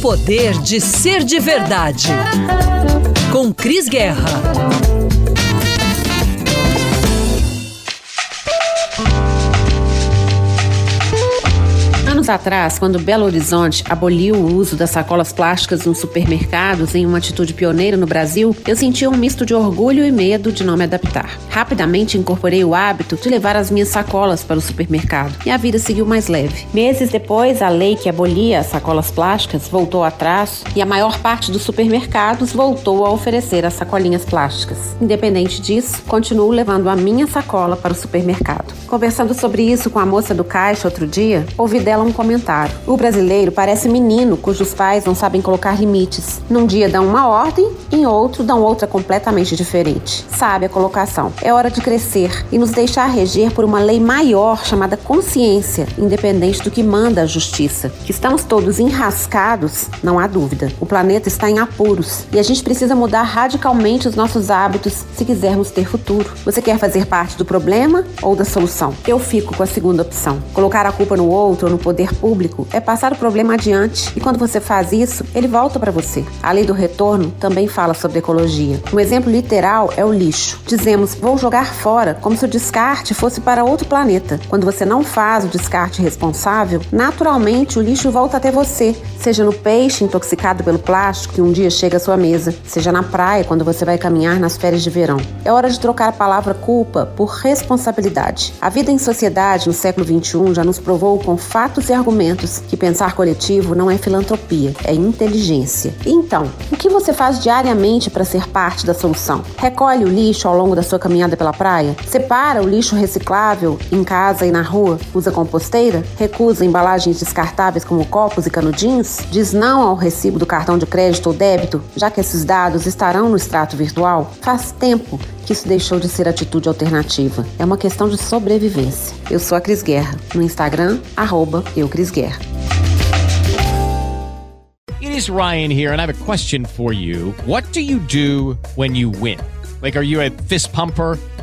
Poder de ser de verdade. Com Cris Guerra. Anos atrás, quando Belo Horizonte aboliu o uso das sacolas plásticas nos supermercados em uma atitude pioneira no Brasil, eu sentia um misto de orgulho e medo de não me adaptar. Rapidamente incorporei o hábito de levar as minhas sacolas para o supermercado e a vida seguiu mais leve. Meses depois, a lei que abolia as sacolas plásticas voltou atrás e a maior parte dos supermercados voltou a oferecer as sacolinhas plásticas. Independente disso, continuo levando a minha sacola para o supermercado. Conversando sobre isso com a moça do caixa outro dia, ouvi dela um comentário. O brasileiro parece menino cujos pais não sabem colocar limites. Num dia dão uma ordem, em outro dão outra completamente diferente. Sabe a colocação. É hora de crescer e nos deixar reger por uma lei maior chamada consciência, independente do que manda a justiça. Que estamos todos enrascados, não há dúvida. O planeta está em apuros e a gente precisa mudar radicalmente os nossos hábitos se quisermos ter futuro. Você quer fazer parte do problema ou da solução? Eu fico com a segunda opção. Colocar a culpa no outro ou no poder público é passar o problema adiante e quando você faz isso, ele volta para você. A lei do retorno também fala sobre ecologia. Um exemplo literal é o lixo. Dizemos, vou jogar fora, como se o descarte fosse para outro planeta. Quando você não faz o descarte responsável, naturalmente o lixo volta até você, seja no peixe intoxicado pelo plástico que um dia chega à sua mesa, seja na praia quando você vai caminhar nas férias de verão. É hora de trocar a palavra culpa por responsabilidade. A vida em sociedade no século XXI já nos provou com fatos e argumentos que pensar coletivo não é filantropia, é inteligência. Então, o que você faz diariamente para ser parte da solução? Recolhe o lixo ao longo da sua caminhada pela praia? Separa o lixo reciclável em casa e na rua? Usa composteira? Recusa embalagens descartáveis como copos e canudinhos? Diz não ao recibo do cartão de crédito ou débito, já que esses dados estarão no extrato virtual? Faz tempo que isso deixou de ser atitude alternativa. É uma questão de sobrevivência. Eu sou a Cris Guerra, no Instagram, arroba eucrisguerra. It is Ryan here, and I have a question for you. What do you do when you win? Like, are you a fist pumper?